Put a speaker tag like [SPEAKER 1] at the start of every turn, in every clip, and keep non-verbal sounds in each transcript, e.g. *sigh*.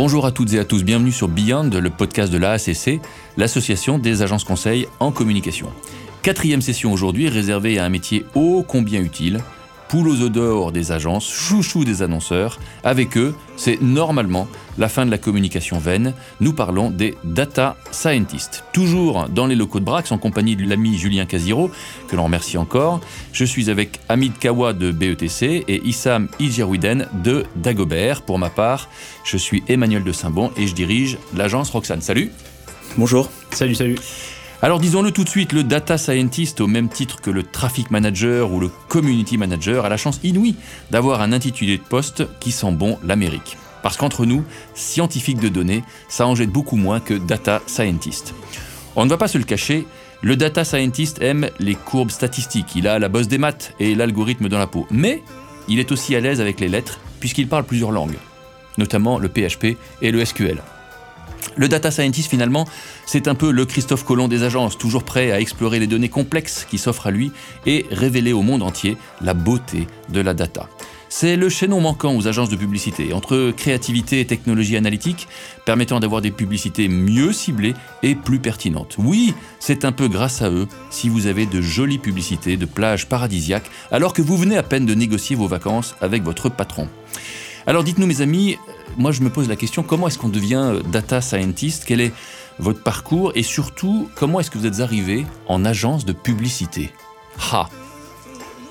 [SPEAKER 1] Bonjour à toutes et à tous, bienvenue sur Beyond, le podcast de l'AACC, l'association des agences conseils en communication. Quatrième session aujourd'hui réservée à un métier ô combien utile, poule aux odeurs des agences, chouchou des annonceurs. Avec eux, c'est normalement la fin de la communication vaine. Nous parlons des data scientists. Toujours dans les locaux de Brax, en compagnie de l'ami Julien Casiro, que l'on remercie encore. Je suis avec Hamid Kawa de BETC et Issam Ijerwiden de Dagobert. Pour ma part, je suis Emmanuel de Saint-Bon et je dirige l'agence Roxane. Salut
[SPEAKER 2] Bonjour.
[SPEAKER 3] Salut, salut.
[SPEAKER 1] Alors disons-le tout de suite, le data scientist, au même titre que le traffic manager ou le community manager, a la chance inouïe d'avoir un intitulé de poste qui sent bon l'Amérique. Parce qu'entre nous, scientifiques de données, ça en jette beaucoup moins que data scientist. On ne va pas se le cacher, le data scientist aime les courbes statistiques, il a la bosse des maths et l'algorithme dans la peau. Mais il est aussi à l'aise avec les lettres, puisqu'il parle plusieurs langues, notamment le PHP et le SQL. Le data scientist, finalement, c'est un peu le Christophe Colomb des agences, toujours prêt à explorer les données complexes qui s'offrent à lui et révéler au monde entier la beauté de la data. C'est le chaînon manquant aux agences de publicité, entre créativité et technologie analytique, permettant d'avoir des publicités mieux ciblées et plus pertinentes. Oui, c'est un peu grâce à eux si vous avez de jolies publicités de plages paradisiaques, alors que vous venez à peine de négocier vos vacances avec votre patron. Alors dites-nous mes amis, moi je me pose la question, comment est-ce qu'on devient data scientist? Quel est votre parcours? Et surtout, comment est-ce que vous êtes arrivé en agence de publicité? Ha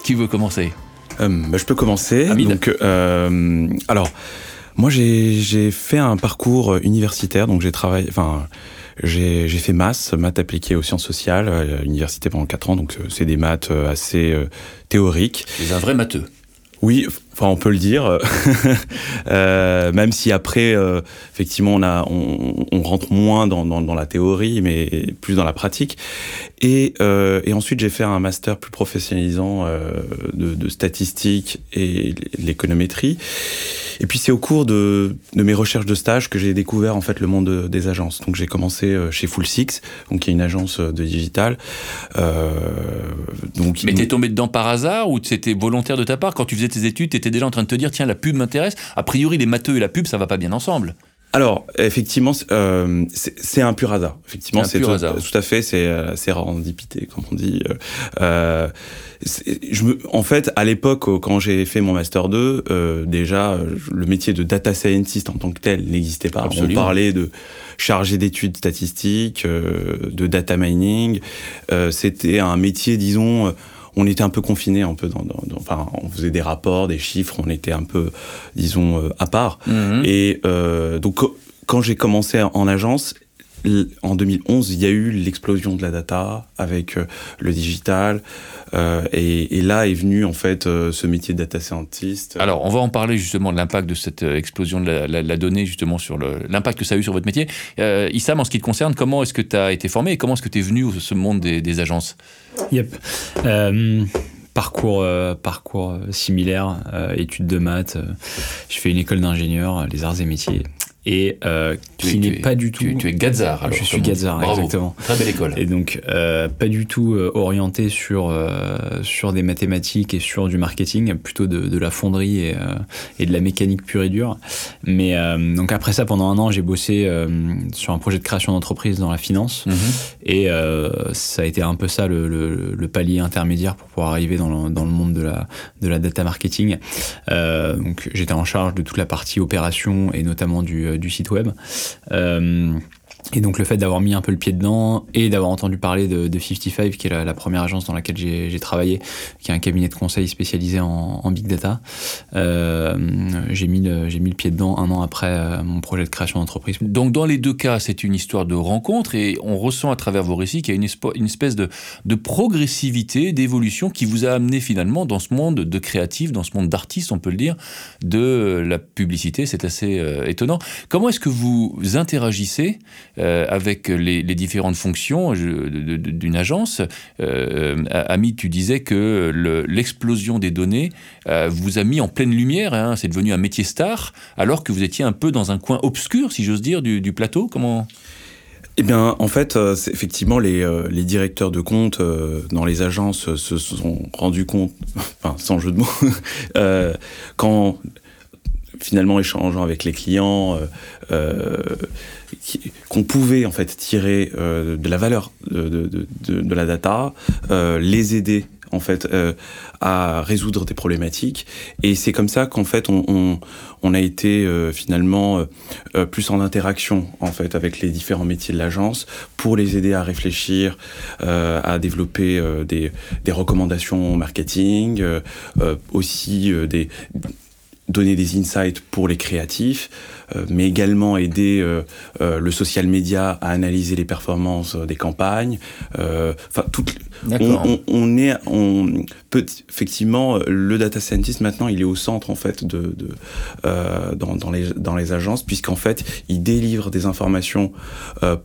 [SPEAKER 1] Qui veut commencer?
[SPEAKER 2] Euh, bah, je peux commencer.
[SPEAKER 1] Hamid.
[SPEAKER 2] Donc, euh, alors, moi, j'ai fait un parcours universitaire, donc j'ai travaillé, enfin, j'ai fait maths, maths appliquées aux sciences sociales, à l'université pendant 4 ans, donc euh, c'est des maths euh, assez euh, théoriques.
[SPEAKER 1] C'est un vrai matheux.
[SPEAKER 2] Oui, enfin on peut le dire, *laughs* Euh, même si après, euh, effectivement, on, a, on, on rentre moins dans, dans, dans la théorie, mais plus dans la pratique. Et, euh, et ensuite, j'ai fait un master plus professionnalisant de, de statistique et l'économétrie. Et puis c'est au cours de, de mes recherches de stage que j'ai découvert en fait le monde de- des agences. Donc j'ai commencé chez Full Six, donc qui est une agence de digital. Donc
[SPEAKER 1] Mais t'es tombé dedans par hasard ou c'était volontaire de ta part? Quand tu faisais tes études, déjà en train de te dire tiens, la pub m'intéresse. A priori, les matheux et la pub, ça va pas bien ensemble.
[SPEAKER 2] Alors, effectivement, c'est- euh, c'est un pur hasard. Effectivement,
[SPEAKER 1] Un
[SPEAKER 2] c'est
[SPEAKER 1] pur
[SPEAKER 2] tout,
[SPEAKER 1] hasard.
[SPEAKER 2] tout à fait, c'est euh, c'est rendipité, comme on dit. Euh, je me, en fait, à l'époque, quand j'ai fait mon master 2, euh, déjà, le métier de data scientist en tant que tel n'existait pas.
[SPEAKER 1] Absolument.
[SPEAKER 2] On parlait de chargé d'études statistiques, de data mining. C'était un métier, disons. On était un peu confiné, un peu dans, dans- dans- enfin, on faisait des rapports, des chiffres, on était un peu, disons, euh, à part.
[SPEAKER 1] Mhm.
[SPEAKER 2] Et euh, donc, quand j'ai commencé en agence, en 2011, il y a eu l'explosion de la data avec euh, le digital. euh, et, et là est venu, en fait, euh, ce métier de data scientist.
[SPEAKER 1] Alors, on va en parler justement de l'impact de cette explosion de la, la- la donnée, justement, sur l'impact que ça a eu sur votre métier. Euh, Issam, en ce qui te concerne, comment est-ce que tu as été formé et comment est-ce que tu es venu au ce monde des, des agences?
[SPEAKER 3] Yep. Euh, parcours, euh, parcours similaire, euh, études de maths. euh, je fais une école d'ingénieur, euh, les arts et métiers. Et euh,
[SPEAKER 1] Tu
[SPEAKER 3] qui n'est
[SPEAKER 1] es-
[SPEAKER 3] pas du tout.
[SPEAKER 1] Tu, tu es Gazar, alors.
[SPEAKER 3] Je suis. Gazar, exactement.
[SPEAKER 1] Très belle école.
[SPEAKER 3] Et donc, euh, pas du tout euh, orienté sur, euh, sur des mathématiques et sur du marketing, plutôt de, de la fonderie et, et de la mécanique pure et dure. Mais donc après ça, pendant un an, j'ai bossé sur un projet de création d'entreprise dans la finance.
[SPEAKER 1] Mhm.
[SPEAKER 3] Et ça a été un peu ça le, le- le palier intermédiaire pour pouvoir arriver dans le, dans le monde de la, de la data marketing. Donc j'étais en charge de toute la partie opération et notamment du, du site web. Et donc le fait d'avoir mis un peu le pied dedans et d'avoir entendu parler de, de 55, qui est la, première agence dans laquelle j'ai travaillé, qui est un cabinet de conseil spécialisé en, big data, euh, j'ai mis, le- mis le pied dedans un an après euh, mon projet de création d'entreprise.
[SPEAKER 1] Donc, dans les deux cas, c'est une histoire de rencontre et on ressent à travers vos récits qu'il y a une, espèce de, progressivité, d'évolution qui vous a amené finalement dans ce monde de créatifs, dans ce monde d'artistes, on peut le dire, de la publicité. C'est assez euh, étonnant. Comment est-ce que vous interagissez avec les, différentes fonctions d'une agence euh, Ami, tu disais que le- l'explosion des données euh, vous a mis en pleine lumière. hein, c'est devenu un métier star, alors que vous étiez un peu dans un coin obscur, si j'ose dire, du, plateau. Comment?
[SPEAKER 2] Eh bien, en fait, euh, effectivement, les, euh, directeurs de compte euh, dans les agences euh, se sont rendus compte, *laughs* enfin, sans jeu de mots, *laughs* euh, quand finalement échangeant avec les clients, qu'on pouvait en fait tirer de la valeur de, de, la data, les aider en fait euh, à résoudre des problématiques. Et c'est comme ça qu'en fait on, on, a été euh, finalement euh, plus en interaction en fait avec les différents métiers de l'agence pour les aider à réfléchir à développer des, des, recommandations marketing aussi des donner des insights pour les créatifs, euh, mais également aider euh, euh, le social media à analyser les performances des campagnes. Enfin, on, on, est, on peut effectivement le data scientist maintenant, il est au centre en fait de, de dans, dans, les dans les agences, puisqu'en fait, il délivre des informations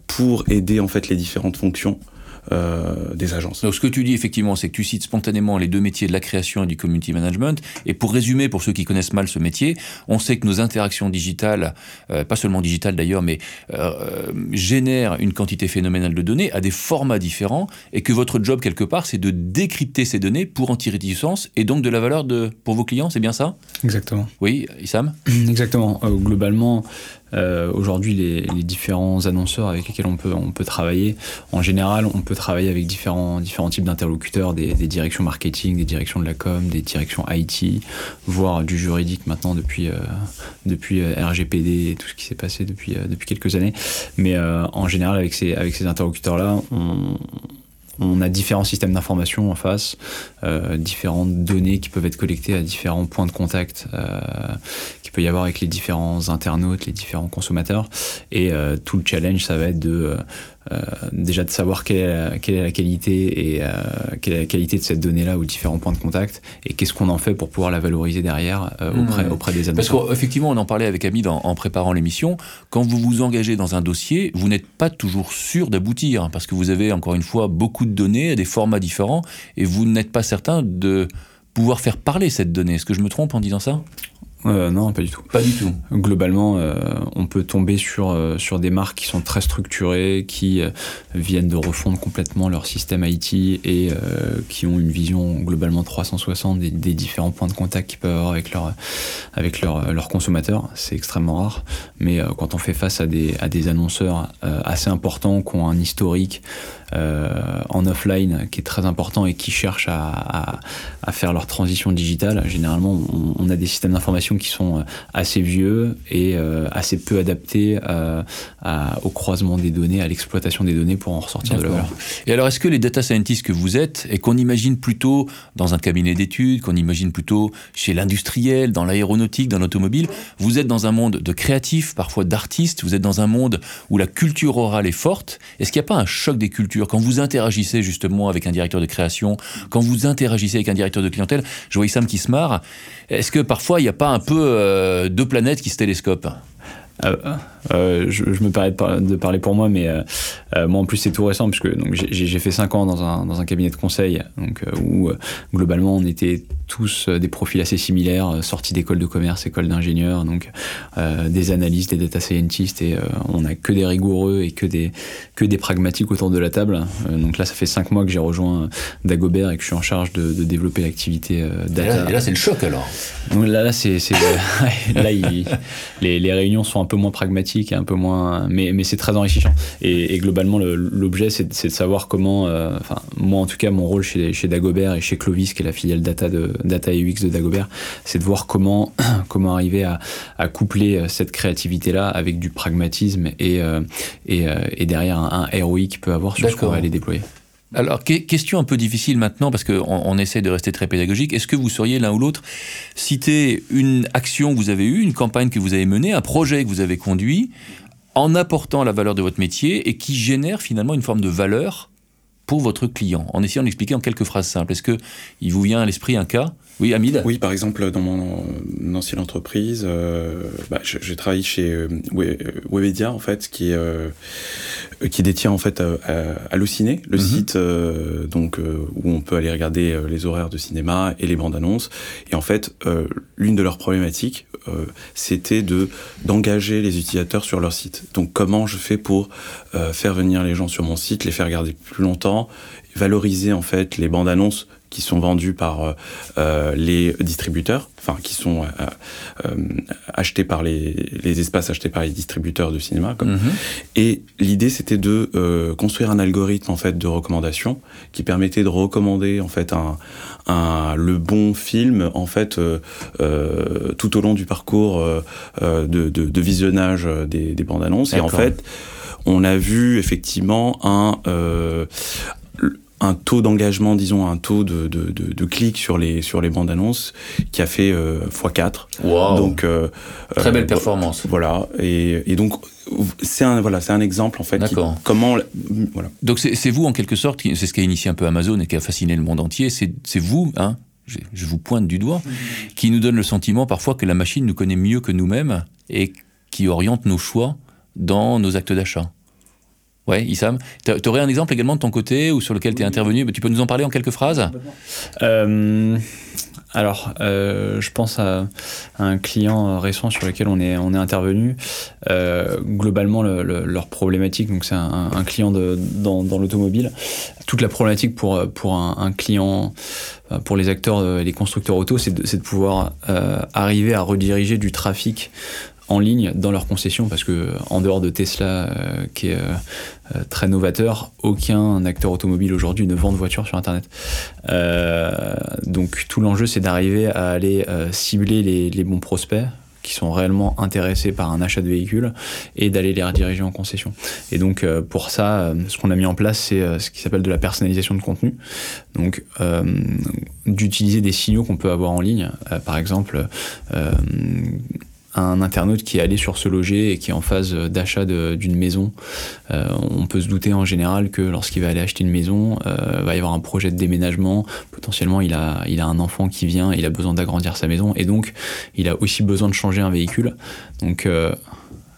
[SPEAKER 2] pour aider en fait les différentes fonctions euh, des agences.
[SPEAKER 1] Donc ce que tu dis effectivement, c'est que tu cites spontanément les deux métiers de la création et du community management. Et pour résumer, pour ceux qui connaissent mal ce métier, on sait que nos interactions digitales, euh, pas seulement digitales d'ailleurs, mais euh, génèrent une quantité phénoménale de données à des formats différents, et que votre job quelque part, c'est de décrypter ces données pour en tirer du sens et donc de la valeur de pour vos clients. C'est bien ça?
[SPEAKER 3] Exactement.
[SPEAKER 1] Oui, Issam? *clears throat*
[SPEAKER 3] Exactement. globalement. Euh, aujourd'hui, les, les, différents annonceurs avec lesquels on peut, on peut travailler, en général, on peut travailler avec différents, différents types d'interlocuteurs, des, des, directions marketing, des directions de la com, des directions IT, voire du juridique maintenant depuis, euh, depuis euh, RGPD et tout ce qui s'est passé depuis, euh, depuis quelques années. Mais en général, avec ces, avec ces interlocuteurs-là, on, on a différents systèmes d'information en face, euh, différentes données qui peuvent être collectées à différents points de contact euh, qu'il peut y avoir avec les différents internautes, les différents consommateurs. Et euh, tout le challenge, ça va être de euh, déjà de savoir quelle est la, quelle est la qualité et euh, quelle est la qualité de cette donnée-là aux différents points de contact et qu'est-ce qu'on en fait pour pouvoir la valoriser derrière euh, auprès, mmh. auprès des
[SPEAKER 1] annonceurs. Parce qu'effectivement, on en parlait avec Hamid en, en préparant l'émission, quand vous vous engagez dans un dossier, vous n'êtes pas toujours sûr d'aboutir parce que vous avez encore une fois beaucoup de données, des formats différents et vous n'êtes pas certain de pouvoir faire parler cette donnée. Est-ce que je me trompe en disant ça?
[SPEAKER 3] Euh, non, pas du tout.
[SPEAKER 1] Pas du tout.
[SPEAKER 3] Globalement, euh, on peut tomber sur, euh, sur des marques qui sont très structurées, qui viennent de refondre complètement leur système IT et qui ont une vision globalement 360 des, des différents points de contact qu'ils peuvent avoir avec leurs avec leur, leur consommateurs. C'est extrêmement rare. Mais quand on fait face à des, à des annonceurs assez importants qui ont un historique en offline qui est très important et qui cherchent à, à, à faire leur transition digitale, généralement, on, on a des systèmes d'information qui sont euh, assez vieux et euh, assez peu adaptés euh, au croisement des données, à l'exploitation des données pour en ressortir de la valeur.
[SPEAKER 1] Et alors, est-ce que les data scientists que vous êtes, et qu'on imagine plutôt dans un cabinet d'études, qu'on imagine plutôt chez l'industriel, dans l'aéronautique, dans l'automobile, vous êtes dans un monde de créatifs, parfois d'artistes, vous êtes dans un monde où la culture orale est forte. Est-ce qu'il n'y a pas un choc des cultures quand vous interagissez justement avec un directeur de création, quand vous interagissez avec un directeur de clientèle Je vois Issam qui se marre. Est-ce que parfois il n'y a pas un peu euh, deux planètes qui se télescopent
[SPEAKER 3] je, je, me permets de parler pour moi, mais euh, euh moi en plus c'est tout récent puisque j'ai fait 5 ans dans un, dans un, cabinet de conseil donc, euh, où globalement on était tous des profils assez similaires, sortis d'école de commerce, école d'ingénieurs, donc des analystes, des data scientists et on n'a que des rigoureux et que des, que des pragmatiques autour de la table. donc là ça fait 5 mois que j'ai rejoint Dagobert et que je suis en charge de, de développer l'activité data.
[SPEAKER 1] Et là, c'est le choc alors
[SPEAKER 3] donc Là, là c'est *laughs* là il, les, les réunions sont un peu moins pragmatiques et un peu moins. Mais, mais c'est très enrichissant. Et, et globalement, l'objet, c'est de savoir comment. Euh, enfin, moi, en tout cas, mon rôle chez, chez Dagobert et chez Clovis, qui est la filiale data, de, data et UX de Dagobert, c'est de voir comment, *clears throat* comment arriver à, à coupler euh, cette créativité-là avec du pragmatisme et, euh, et, et, derrière un, un ROI qui peut avoir sur ce qu'on va aller déployer.
[SPEAKER 1] Alors, question un peu difficile maintenant, parce qu'on on essaie de rester très pédagogique. Est-ce que vous seriez l'un ou l'autre citer une action que vous avez eue, une campagne que vous avez menée, un projet que vous avez conduit, en apportant la valeur de votre métier et qui génère finalement une forme de valeur pour votre client, en essayant d'expliquer en quelques phrases simples Est-ce qu'il vous vient à l'esprit un cas oui, Hamid?
[SPEAKER 2] Oui, par exemple, dans mon ancienne entreprise, euh, bah, j'ai travaillé chez euh, Webedia, en fait, qui, euh, qui détient en fait Allociné, le mm -hmm. site euh, donc, euh, où on peut aller regarder les horaires de cinéma et les bandes annonces. Et en fait, l'une de leurs problématiques, c'était de d'engager les utilisateurs sur leur site. Donc, comment je fais pour faire venir les gens sur mon site, les faire regarder plus longtemps, valoriser en fait les bandes annonces qui sont vendus par les distributeurs, enfin qui sont achetés par les, les, espaces achetés par les distributeurs de cinéma. Comme. Mhm. Et l'idée c'était de construire un algorithme en fait de recommandation qui permettait de recommander en fait un, un le bon film en fait tout au long du parcours de, de, de, visionnage des, des bandes annonces. Et en fait on a vu effectivement un euh, un taux d'engagement, disons un taux de, de, de, clics sur les sur les bandes annonces qui a fait euh, x4.
[SPEAKER 1] Donc euh, très belle performance.
[SPEAKER 2] Voilà et, et donc c'est un voilà c'est un exemple en fait.
[SPEAKER 1] D'accord.
[SPEAKER 2] Comment voilà.
[SPEAKER 1] Donc c'est vous en quelque sorte c'est ce qui a initié un peu Amazon et qui a fasciné le monde entier. C'est vous hein. Je, je vous pointe du doigt, qui nous donne le sentiment parfois que la machine nous connaît mieux que nous-mêmes et qui oriente nos choix dans nos actes d'achat. Ouais, Issam. Tu aurais un exemple également de ton côté ou sur lequel tu es intervenu? Tu peux nous en parler en quelques phrases?
[SPEAKER 3] Euh, Alors, euh, je pense à, un client récent sur lequel on est, on est intervenu. Euh, globalement, leur problématique, donc c'est un, client de, dans, l'automobile. Toute la problématique pour, pour un, client, pour les acteurs et les constructeurs auto, c'est de, de, pouvoir arriver à rediriger du trafic en ligne dans leur concession parce que en dehors de Tesla euh, qui est euh, euh, très novateur, aucun acteur automobile aujourd'hui ne vend de voitures sur internet. donc tout l'enjeu c'est d'arriver à aller cibler les, bons prospects qui sont réellement intéressés par un achat de véhicule et d'aller les rediriger en concession. Et donc pour ça, ce qu'on a mis en place, c'est ce qui s'appelle de la personnalisation de contenu. Donc d'utiliser des signaux qu'on peut avoir en ligne. par exemple, un internaute qui est allé sur ce loger et qui est en phase d'achat d'une maison, euh, on peut se douter en général que lorsqu'il va aller acheter une maison, euh, va y avoir un projet de déménagement. Potentiellement, il a, il a un enfant qui vient, il a besoin d'agrandir sa maison et donc il a aussi besoin de changer un véhicule. Donc euh,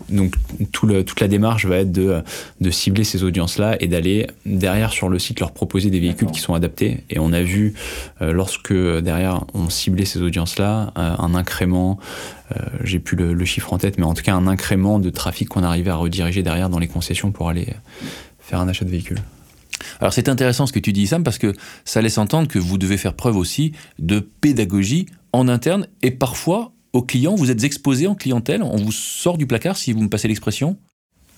[SPEAKER 3] donc tout le, toute la démarche va être de, de cibler ces audiences-là et d'aller derrière sur le site leur proposer des véhicules qui sont adaptés. Et on a vu, euh, lorsque derrière on ciblait ces audiences-là, euh, un incrément, euh, j'ai plus le, le, chiffre en tête, mais en tout cas un incrément de trafic qu'on arrivait à rediriger derrière dans les concessions pour aller faire un achat de véhicule.
[SPEAKER 1] Alors c'est intéressant ce que tu dis Sam parce que ça laisse entendre que vous devez faire preuve aussi de pédagogie en interne et parfois aux clients Vous êtes exposé en clientèle On vous sort du placard, si vous me passez l'expression?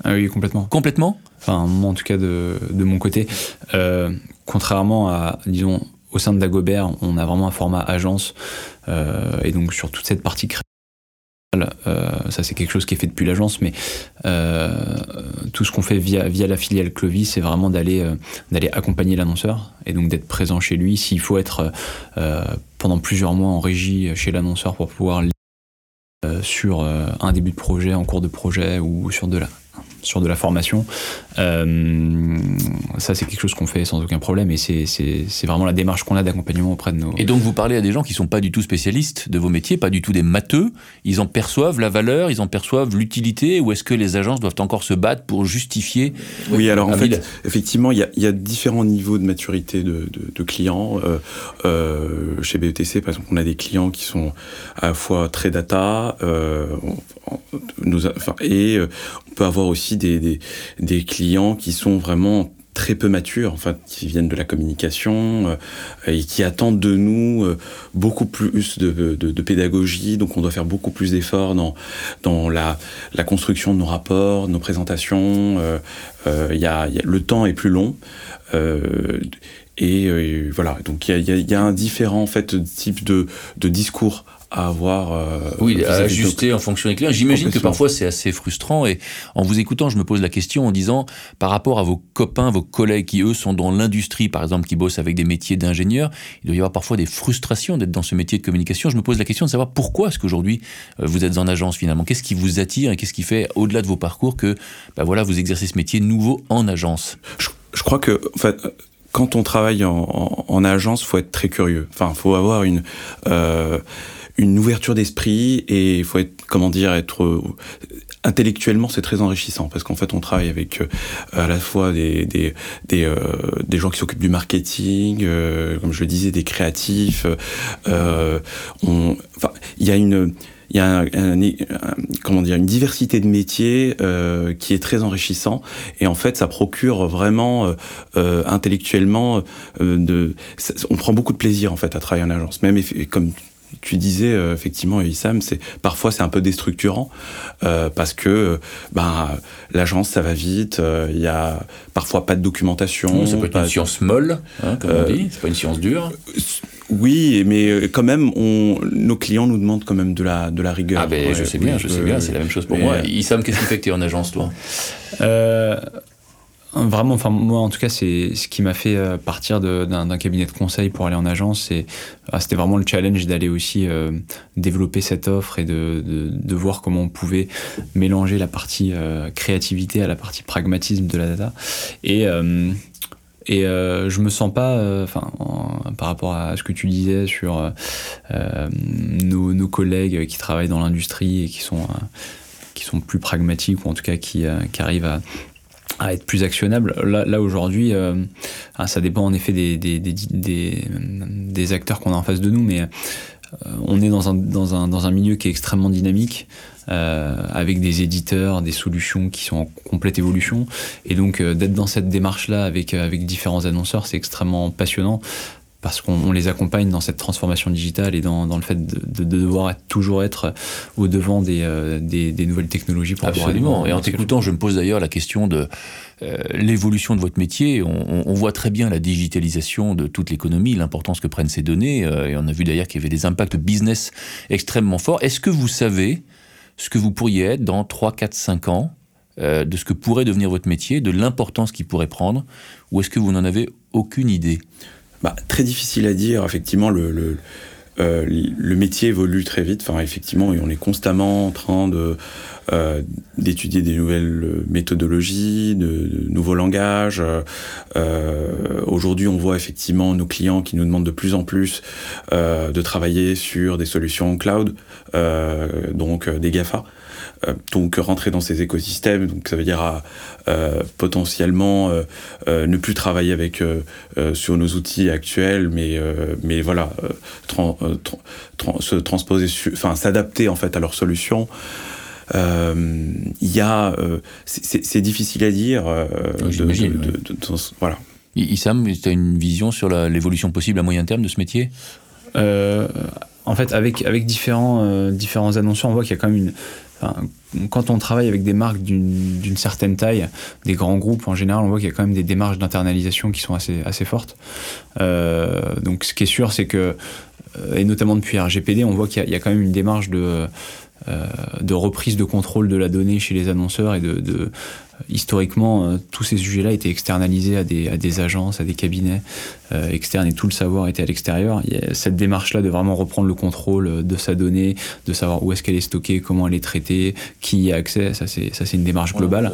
[SPEAKER 3] Ah oui, complètement.
[SPEAKER 1] Complètement?
[SPEAKER 3] Enfin, moi, en tout cas, de, mon côté. Euh, contrairement à, disons, au sein de Dagobert, on a vraiment un format agence. Euh, et donc, sur toute cette partie créative, euh, ça, c'est quelque chose qui est fait depuis l'agence, mais tout ce qu'on fait via, via la filiale Clovis, c'est vraiment d'aller d'aller accompagner l'annonceur et donc d'être présent chez lui. S'il faut être pendant plusieurs mois en régie chez l'annonceur pour pouvoir sur euh, un début de projet, en cours de projet ou sur de la sur de la formation. Euh, ça, c'est quelque chose qu'on fait sans aucun problème et c'est vraiment la démarche qu'on a d'accompagnement auprès de nos.
[SPEAKER 1] Et donc, vous parlez à des gens qui sont pas du tout spécialistes de vos métiers, pas du tout des matheux. Ils en perçoivent la valeur, ils en perçoivent l'utilité ou est-ce que les agences doivent encore se battre pour justifier
[SPEAKER 2] Oui, alors en fait, effectivement, il y, a, différents niveaux de maturité de, clients. Euh, euh, chez BETC, par exemple, on a des clients qui sont à la fois très data nous, enfin, et on peut avoir aussi des, des, clients qui sont vraiment très peu matures, enfin, qui viennent de la communication euh, et qui attendent de nous euh, beaucoup plus de, de, pédagogie. Donc, on doit faire beaucoup plus d'efforts dans, dans la, la, construction de nos rapports, nos présentations. Euh, y, a, le temps est plus long. et voilà, donc il y a, y a, un différent en fait type de, de discours à avoir.
[SPEAKER 1] Euh, oui, à ajuster en fonction des clients. J'imagine que parfois c'est assez frustrant et en vous écoutant, je me pose la question en disant par rapport à vos copains, vos collègues qui eux sont dans l'industrie, par exemple, qui bossent avec des métiers d'ingénieur, il doit y avoir parfois des frustrations d'être dans ce métier de communication. Je me pose la question de savoir pourquoi est-ce qu'aujourd'hui euh, vous êtes en agence finalement Qu'est-ce qui vous attire et qu'est-ce qui fait au-delà de vos parcours que bah voilà vous exercez ce métier nouveau en agence?
[SPEAKER 2] Je, je crois que en fait, quand on travaille en, en, en agence, faut être très curieux. Enfin, faut avoir une euh, une ouverture d'esprit et il faut être, comment dire, être euh, intellectuellement c'est très enrichissant parce qu'en fait on travaille avec euh, à la fois des des des, euh, des gens qui s'occupent du marketing, comme je le disais, des créatifs. on, enfin, il y a une il y a comment dire, une diversité de métiers euh, qui est très enrichissant. Et en fait, ça procure vraiment euh, intellectuellement de. on prend beaucoup de plaisir en fait à travailler en agence. Même comme tu disais euh, effectivement, Issam, c'est parfois c'est un peu déstructurant euh, parce que ben l'agence ça va vite, euh, il y a parfois pas de documentation.
[SPEAKER 1] ça peut être une science molle, hein, comme on dit. C'est pas une science dure.
[SPEAKER 2] Oui, mais quand même, on, nos clients nous demandent quand même de la, de la rigueur.
[SPEAKER 1] Ah ben, je sais bien, je sais bien, c'est la même chose pour moi. Issam, qu'est-ce qui fait que tu es en agence, toi?
[SPEAKER 3] Vraiment, enfin moi en tout cas, c'est ce qui m'a fait euh, partir d'un cabinet de conseil pour aller en agence. Ah, c'était vraiment le challenge d'aller aussi euh, développer cette offre et de, voir comment on pouvait mélanger la partie euh, créativité à la partie pragmatisme de la data. Et et je me sens pas, enfin, par rapport à ce que tu disais sur nos, collègues qui travaillent dans l'industrie et qui sont qui sont plus pragmatiques ou en tout cas qui arrivent à à être plus actionnable. Là, aujourd'hui, euh, ah, ça dépend en effet des, des, des, des, acteurs qu'on a en face de nous, mais euh, on est dans un, dans, un, dans un milieu qui est extrêmement dynamique, euh, avec des éditeurs, des solutions qui sont en complète évolution. Et donc d'être dans cette démarche-là avec, avec différents annonceurs, c'est extrêmement passionnant parce qu'on les accompagne dans cette transformation digitale et dans, dans le fait de, de, devoir être, toujours être au devant des, euh, des, des, nouvelles technologies.
[SPEAKER 1] Pour Absolument. Et en t'écoutant, je me pose d'ailleurs la question de euh, l'évolution de votre métier. On, on, voit très bien la digitalisation de toute l'économie, l'importance que prennent ces données. Euh, et on a vu d'ailleurs qu'il y avait des impacts business extrêmement forts. Est-ce que vous savez ce que vous pourriez être dans 3, 4, 5 ans de ce que pourrait devenir votre métier, de l'importance qu'il pourrait prendre, ou est-ce que vous n'en avez aucune idée?
[SPEAKER 2] Bah, Très difficile à dire. Effectivement, le, euh, le, métier évolue très vite. Enfin, effectivement, on est constamment en train de euh, d'étudier des nouvelles méthodologies, de, nouveaux langages. Euh, Aujourd'hui, on voit effectivement nos clients qui nous demandent de plus en plus de travailler sur des solutions cloud, donc des GAFA. Euh, donc rentrer dans ces écosystèmes, donc ça veut dire euh, potentiellement euh, ne plus travailler avec sur nos outils actuels, mais mais voilà, se transposer, enfin s'adapter en fait à leurs solutions. Il y a, c'est difficile à dire.
[SPEAKER 1] J'imagine. voilà. Issam, tu as une vision sur l'évolution possible à moyen terme de ce métier?
[SPEAKER 3] En fait, avec, avec différents, différents annonceurs, on voit qu'il y a quand même une, quand on travaille avec des marques d'une certaine taille, des grands groupes en général, on voit qu'il y a quand même des démarches d'internalisation qui sont assez, fortes. Euh, donc ce qui est sûr, c'est que, euh, et notamment depuis RGPD, on voit qu'il y, a quand même une démarche de, euh, de reprise de contrôle de la donnée chez les annonceurs et de historiquement, euh, tous ces sujets-là étaient externalisés à des, à des, agences, à des cabinets euh, externes et tout le savoir était à l'extérieur. Cette démarche-là de vraiment reprendre le contrôle de sa donnée, de savoir où est-ce qu'elle est stockée, comment elle est traitée, qui y a accès. Ça, c'est, une démarche globale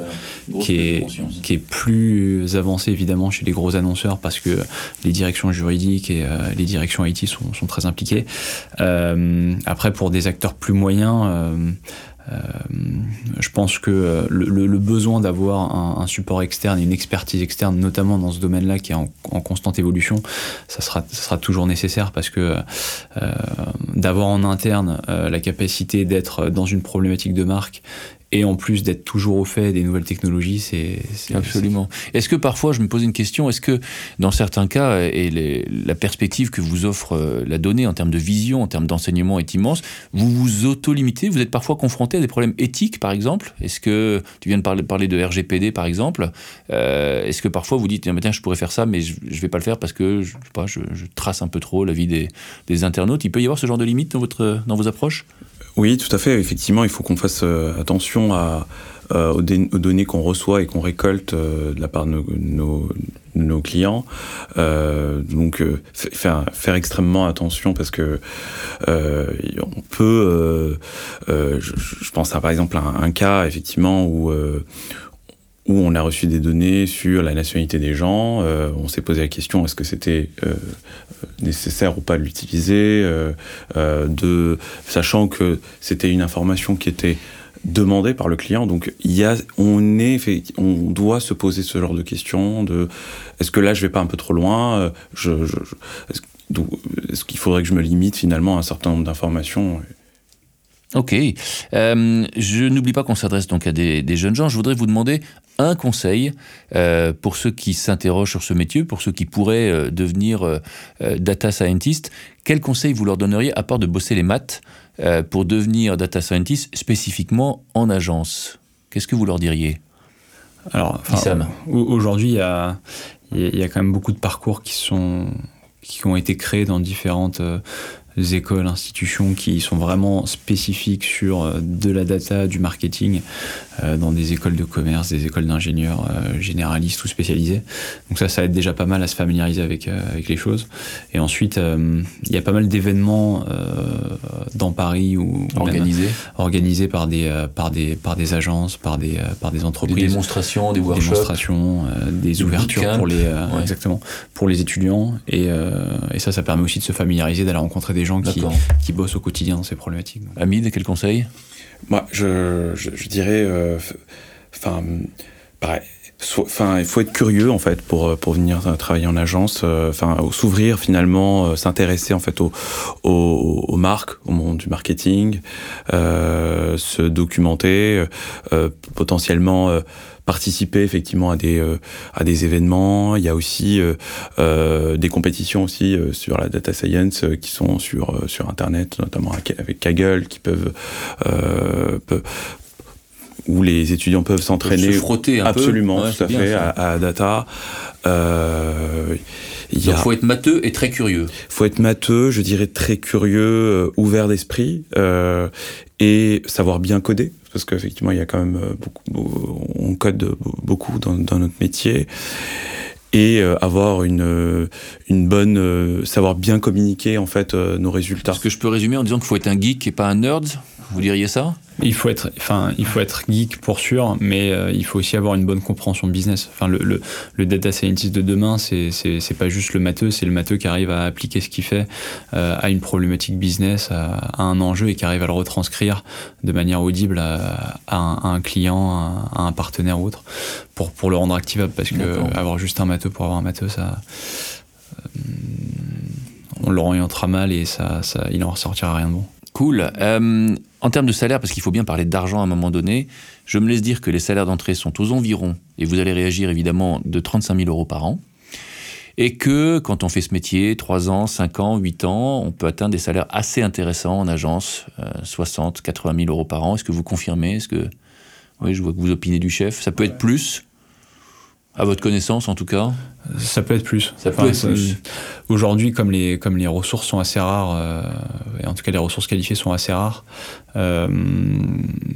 [SPEAKER 3] qui, est, qui est plus avancée évidemment chez les gros annonceurs parce que les directions juridiques et euh, les directions IT sont, sont très impliquées. Euh, après, pour des acteurs plus moyens, euh, je pense que euh, le, besoin d'avoir un, support externe et une expertise externe, notamment dans ce domaine-là qui est en, constante évolution, ça sera, toujours nécessaire parce que euh, d'avoir en interne la capacité d'être dans une problématique de marque et en plus d'être toujours au fait des nouvelles technologies, c'est
[SPEAKER 1] absolument. Est-ce que parfois, je me pose une question, est-ce que dans certains cas, et les, la perspective que vous offre euh, la donnée en termes de vision, en termes d'enseignement est immense, vous vous auto-limitez, vous êtes parfois confronté à des problèmes éthiques, par exemple? Est-ce que tu viens de parler, parler de RGPD, par exemple euh, Est-ce que parfois vous dites, tiens, je pourrais faire ça, mais je, ne vais pas le faire parce que je, sais pas, je, je trace un peu trop la vie des, des internautes. Il peut y avoir ce genre de limite dans votre dans vos approches?
[SPEAKER 2] Oui, tout à fait. Effectivement, il faut qu'on fasse euh, attention euh, aux, données qu'on reçoit et qu'on récolte euh, de la part de nos, clients. donc, faire, faire extrêmement attention parce que on peut. Je, pense à par exemple un cas effectivement où où on a reçu des données sur la nationalité des gens. Euh, on s'est posé la question est-ce que c'était euh, nécessaire ou pas de l'utiliser, euh, euh de sachant que c'était une information qui était demandée par le client. Donc il y a, on est, on doit se poser ce genre de questions est-ce que là je vais pas un peu trop loin Est-ce qu'il faudrait que je me limite finalement à un certain nombre d'informations
[SPEAKER 1] Ok. Euh, je n'oublie pas qu'on s'adresse donc à des, jeunes gens. Je voudrais vous demander un conseil euh, pour ceux qui s'interrogent sur ce métier, pour ceux qui pourraient euh, devenir data scientist. Quel conseil vous leur donneriez à part de bosser les maths pour devenir data scientist spécifiquement en agence? Qu'est-ce que vous leur diriez?
[SPEAKER 3] Alors, aujourd'hui, il y a, y a quand même beaucoup de parcours qui sont qui ont été créés dans différentes écoles, institutions qui sont vraiment spécifiques sur euh, de la data, du marketing, euh, dans des écoles de commerce, des écoles d'ingénieurs euh, généralistes ou spécialisés. Donc ça, ça aide déjà pas mal à se familiariser avec, avec les choses. Et ensuite, il y a pas mal d'événements dans Paris ou
[SPEAKER 1] organisés,
[SPEAKER 3] organisés par des par des par des agences, par des par des entreprises.
[SPEAKER 1] Des démonstrations, des workshops,
[SPEAKER 3] démonstrations, des ouvertures pour les exactement pour les étudiants. Et, et ça, ça permet aussi de se familiariser, d'aller rencontrer des des gens qui, qui, bossent au quotidien dans ces problématiques.
[SPEAKER 1] Hamid, quel conseil?
[SPEAKER 2] Moi, je, je, dirais, euh, enfin, pareil. Enfin, il faut être curieux en fait pour pour venir travailler en agence. Euh, enfin, s'ouvrir finalement, euh, s'intéresser en fait aux, aux, marques, au monde du marketing, se documenter, potentiellement participer effectivement à des euh, à des événements. Il y a aussi euh, euh, des compétitions aussi sur la data science qui sont sur sur internet, notamment avec Kaggle, qui peuvent, où les étudiants peuvent s'entraîner.
[SPEAKER 1] frotter un
[SPEAKER 2] absolument,
[SPEAKER 1] peu.
[SPEAKER 2] tout à fait, à, data.
[SPEAKER 1] il faut être matheux et très curieux.
[SPEAKER 2] Faut être matheux, je dirais très curieux, ouvert d'esprit et savoir bien coder parce qu'effectivement, il y a quand même euh, beaucoup, on code beaucoup dans, notre métier et euh, avoir une euh, une bonne savoir bien communiquer en fait nos résultats.
[SPEAKER 1] Est-ce que je peux résumer en disant qu'il faut être un geek et pas un nerd Vous diriez ça?
[SPEAKER 3] Il faut être, enfin, il faut être geek pour sûr, mais euh, il faut aussi avoir une bonne compréhension business. Enfin, le, le, le data scientist de demain, c'est, pas juste le matheux, c'est le matheux qui arrive à appliquer ce qu'il fait euh, à une problématique business, à, un enjeu et qui arrive à le retranscrire de manière audible à, à, un, client, à, un partenaire ou autre, pour, pour le rendre activable. Parce que avoir juste un matheux pour avoir un matheux, ça. Euh, on l'orientera mal et ça, ça, il n'en ressortira rien de bon.
[SPEAKER 1] Cool. Euh, en termes de salaire, parce qu'il faut bien parler d'argent à un moment donné, je me laisse dire que les salaires d'entrée sont aux environs, et vous allez réagir évidemment, de 35 000 euros par an. Et que quand on fait ce métier, 3 ans, 5 ans, 8 ans, on peut atteindre des salaires assez intéressants en agence, 60, 80 000 euros par an. Est-ce que vous confirmez? Est-ce que. Oui, je vois que vous opinez du chef. Ça peut être plus à votre connaissance, en tout cas
[SPEAKER 3] Ça peut être plus.
[SPEAKER 1] Ça peut être plus.
[SPEAKER 3] Aujourd'hui, comme les, comme les ressources sont assez rares, euh, et en tout cas les ressources qualifiées sont assez rares, euh,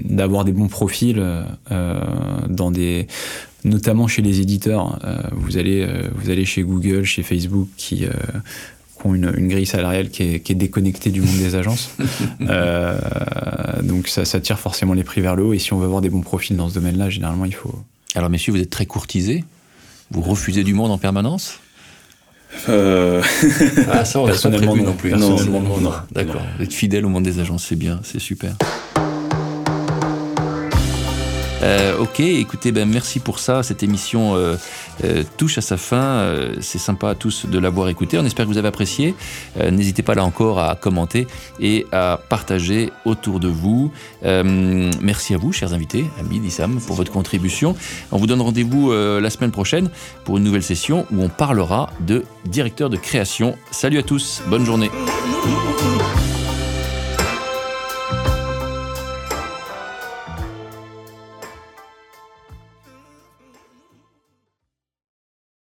[SPEAKER 3] d'avoir des bons profils euh, dans des notamment chez les éditeurs. vous, allez, vous allez chez Google, chez Facebook, qui, ont une, une, grille salariale qui est, qui est, déconnectée du monde des agences. *laughs* donc ça, ça tire forcément les prix vers le haut. Et si on veut avoir des bons profils dans ce domaine-là, généralement, il faut,
[SPEAKER 1] alors, messieurs, vous êtes très courtisés. Vous refusez du monde en permanence
[SPEAKER 2] euh...
[SPEAKER 1] Ah, ça, on
[SPEAKER 3] Personnellement,
[SPEAKER 1] non,
[SPEAKER 3] non plus.
[SPEAKER 1] Personnellement, non. non. D'accord. Vous êtes fidèle au monde des agences, c'est bien, c'est super. Euh, ok, écoutez, ben merci pour ça. Cette émission euh, euh, touche à sa fin. c'est sympa à tous de l'avoir écouté. On espère que vous avez apprécié. N'hésitez pas là encore à commenter et à partager autour de vous. merci à vous, chers invités, Amis, Issam, pour votre contribution. On vous donne rendez-vous la semaine prochaine pour une nouvelle session où on parlera de directeur de création. Salut à tous, bonne journée.